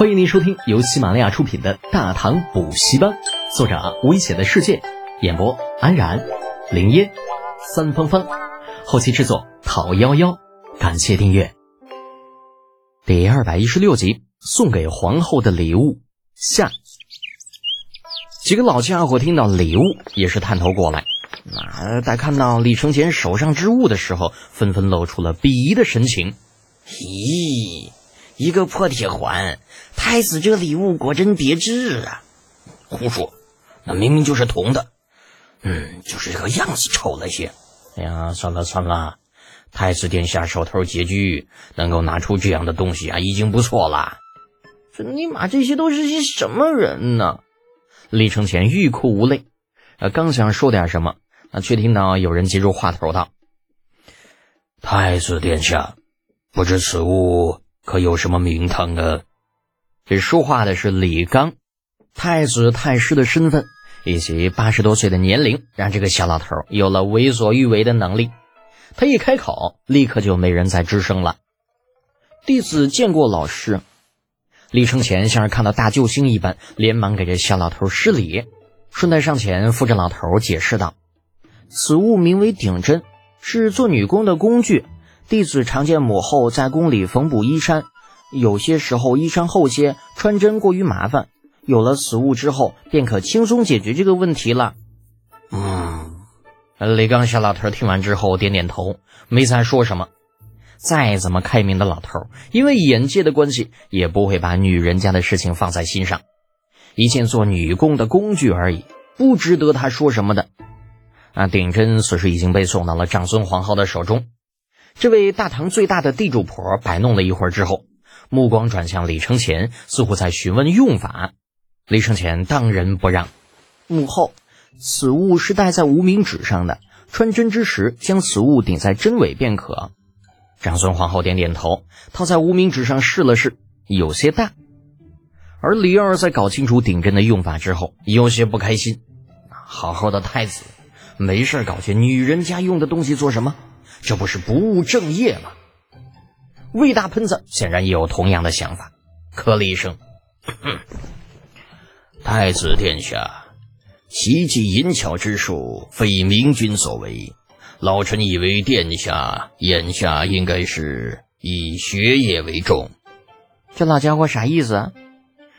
欢迎您收听由喜马拉雅出品的《大唐补习班》，作者危险的世界，演播安然、林烟、三芳芳，后期制作讨幺幺，感谢订阅。第二百一十六集，送给皇后的礼物下。几个老家伙听到礼物，也是探头过来。那在看到李承前手上之物的时候，纷纷露出了鄙夷的神情。咦，一个破铁环，太子这礼物果真别致啊！胡说，那明明就是铜的。嗯，就是这个样子丑了些。哎呀，算了算了，太子殿下手头拮据，能够拿出这样的东西啊，已经不错了。这尼玛，这些都是些什么人呢？李承前欲哭无泪，呃，刚想说点什么，啊，却听到有人接住话头道：“太子殿下，不知此物可有什么名堂啊？”这说话的是李刚，太子太师的身份以及八十多岁的年龄，让这个小老头有了为所欲为的能力。他一开口，立刻就没人再吱声了。弟子见过老师。李承前像是看到大救星一般，连忙给这小老头施礼，顺带上前扶着老头解释道：“此物名为顶针，是做女工的工具。弟子常见母后在宫里缝补衣衫，有些时候衣衫厚些，穿针过于麻烦。有了此物之后，便可轻松解决这个问题了。”嗯，李刚小老头听完之后点点头，没再说什么。再怎么开明的老头，因为眼界的关系，也不会把女人家的事情放在心上。一件做女工的工具而已，不值得他说什么的。啊，顶针此时已经被送到了长孙皇后的手中。这位大唐最大的地主婆摆弄了一会儿之后，目光转向李承前，似乎在询问用法。李承前当仁不让：“母后，此物是戴在无名指上的，穿针之时，将此物顶在针尾便可。”长孙皇后点点头，套在无名指上试了试，有些大。而李二在搞清楚顶针的用法之后，有些不开心。好好的太子，没事搞些女人家用的东西做什么？这不是不务正业吗？魏大喷子显然也有同样的想法，咳了一声：“太子殿下，奇技淫巧之术，非明君所为。”老臣以为殿下眼下应该是以学业为重，这老家伙啥意思啊？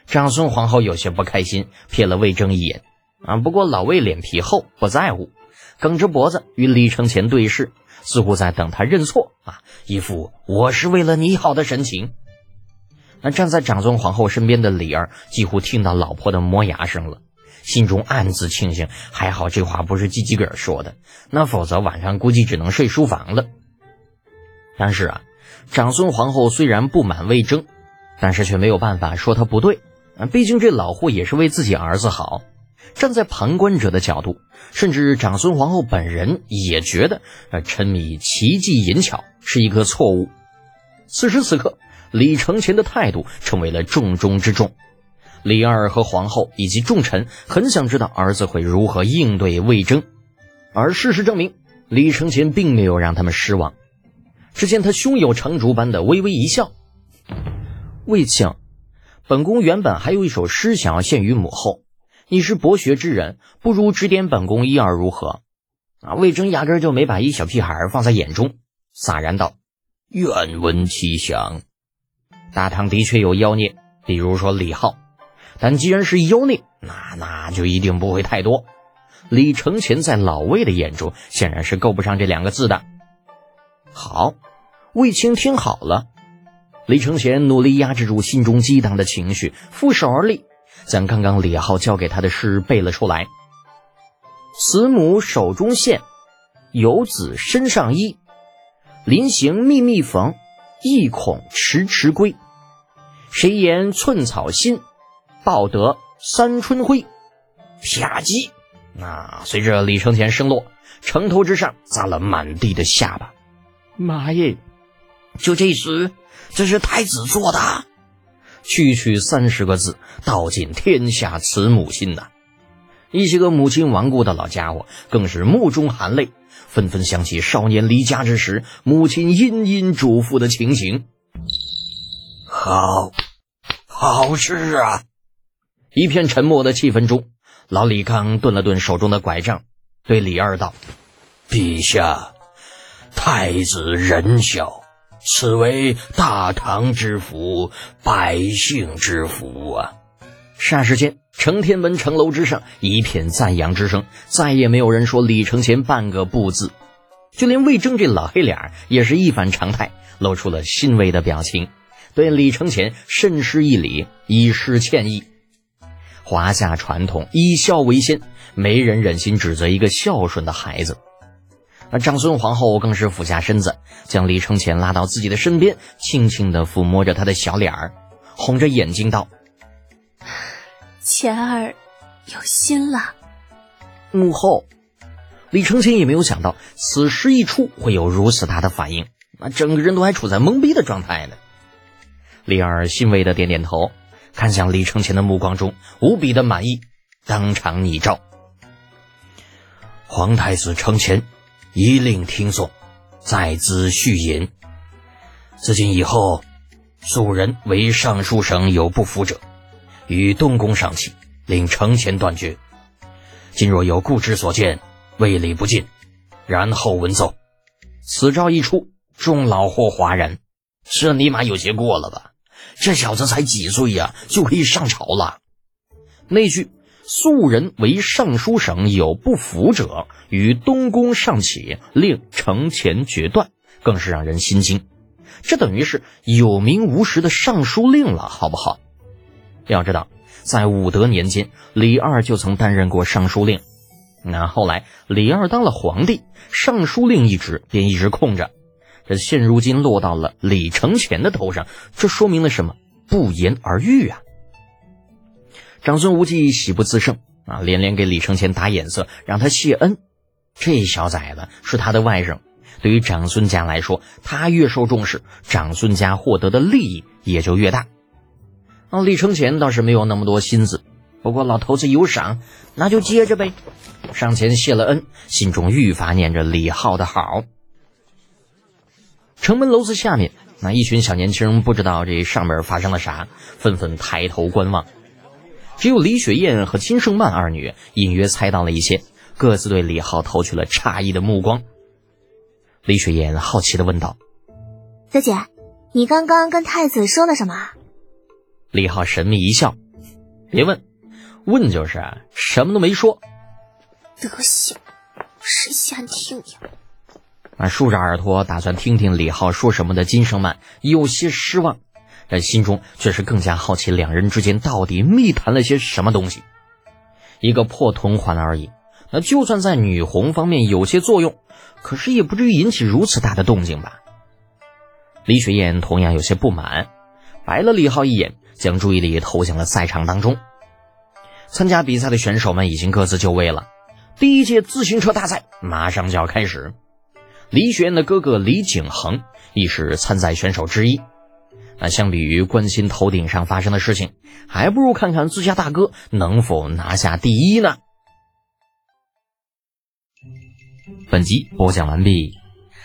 长孙皇后有些不开心，瞥了魏征一眼。啊，不过老魏脸皮厚，不在乎，梗着脖子与李承前对视，似乎在等他认错啊，一副我是为了你好的神情。那站在长孙皇后身边的李儿几乎听到老婆的磨牙声了。心中暗自庆幸，还好这话不是叽叽个儿说的，那否则晚上估计只能睡书房了。但是啊，长孙皇后虽然不满魏征，但是却没有办法说他不对啊，毕竟这老货也是为自己儿子好。站在旁观者的角度，甚至长孙皇后本人也觉得，呃，沉迷奇技淫巧是一个错误。此时此刻，李承乾的态度成为了重中之重。李二和皇后以及众臣很想知道儿子会如何应对魏征，而事实证明，李承乾并没有让他们失望。只见他胸有成竹般的微微一笑：“魏庆，本宫原本还有一首诗想要献于母后，你是博学之人，不如指点本宫一二如何？”啊，魏征压根就没把一小屁孩放在眼中，洒然道：“愿闻其详。”大唐的确有妖孽，比如说李浩。但既然是妖孽，那那就一定不会太多。李承乾在老魏的眼中，显然是够不上这两个字的。好，魏青听好了。李承乾努力压制住心中激荡的情绪，负手而立，将刚刚李浩教给他的诗背了出来：“慈母手中线，游子身上衣。临行密密缝，意恐迟迟归。谁言寸草心？”报得三春晖，啪叽！啊，随着李承前声落，城头之上砸了满地的下巴。妈耶！就这时，这是太子做的，区区三十个字，道尽天下慈母心呐！一些个母亲亡故的老家伙更是目中含泪，纷纷想起少年离家之时，母亲殷殷嘱咐的情形。好。好事啊！一片沉默的气氛中，老李刚顿了顿手中的拐杖，对李二道：“陛下，太子仁孝，此为大唐之福，百姓之福啊！”霎时间，承天门城楼之上一片赞扬之声，再也没有人说李承前半个不字。就连魏征这老黑脸也是一反常态，露出了欣慰的表情，对李承前深施一礼，以示歉意。华夏传统以孝为先，没人忍心指责一个孝顺的孩子。而长孙皇后更是俯下身子，将李承前拉到自己的身边，轻轻地抚摸着他的小脸儿，红着眼睛道：“钱儿有心了。”母后。李承前也没有想到此事一出会有如此大的反应，那整个人都还处在懵逼的状态呢。李二欣慰的点点头，看向李承前的目光中无比的满意，当场拟诏：皇太子承前，一令听从，在兹续引。自今以后，素人为尚书省有不服者，与东宫上启，令承前断绝。今若有故之所见。未礼不尽，然后闻奏。此诏一出，众老或哗然。这尼玛有些过了吧？这小子才几岁呀，就可以上朝了？那句“素人为尚书省有不服者，与东宫上启，令承前决断”，更是让人心惊。这等于是有名无实的尚书令了，好不好？要知道，在武德年间，李二就曾担任过尚书令。那后来，李二当了皇帝，尚书令一职便一直空着。这现如今落到了李承乾的头上，这说明了什么？不言而喻啊！长孙无忌喜不自胜啊，连连给李承乾打眼色，让他谢恩。这小崽子是他的外甥，对于长孙家来说，他越受重视，长孙家获得的利益也就越大。啊，李承乾倒是没有那么多心思，不过老头子有赏，那就接着呗。上前谢了恩，心中愈发念着李浩的好。城门楼子下面，那一群小年轻不知道这上面发生了啥，纷纷抬头观望。只有李雪燕和金圣曼二女隐约猜到了一些，各自对李浩投去了诧异的目光。李雪燕好奇的问道：“小姐，你刚刚跟太子说了什么？”李浩神秘一笑：“别问，问就是什么都没说。”德行，谁稀罕听呀？啊，竖着耳朵打算听听李浩说什么的金圣曼有些失望，但心中却是更加好奇两人之间到底密谈了些什么东西。一个破铜环而已，那就算在女红方面有些作用，可是也不至于引起如此大的动静吧？李雪燕同样有些不满，白了李浩一眼，将注意力投向了赛场当中。参加比赛的选手们已经各自就位了。第一届自行车大赛马上就要开始，李雪燕的哥哥李景恒亦是参赛选手之一。那相比于关心头顶上发生的事情，还不如看看自家大哥能否拿下第一呢？本集播讲完毕，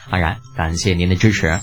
安然感谢您的支持。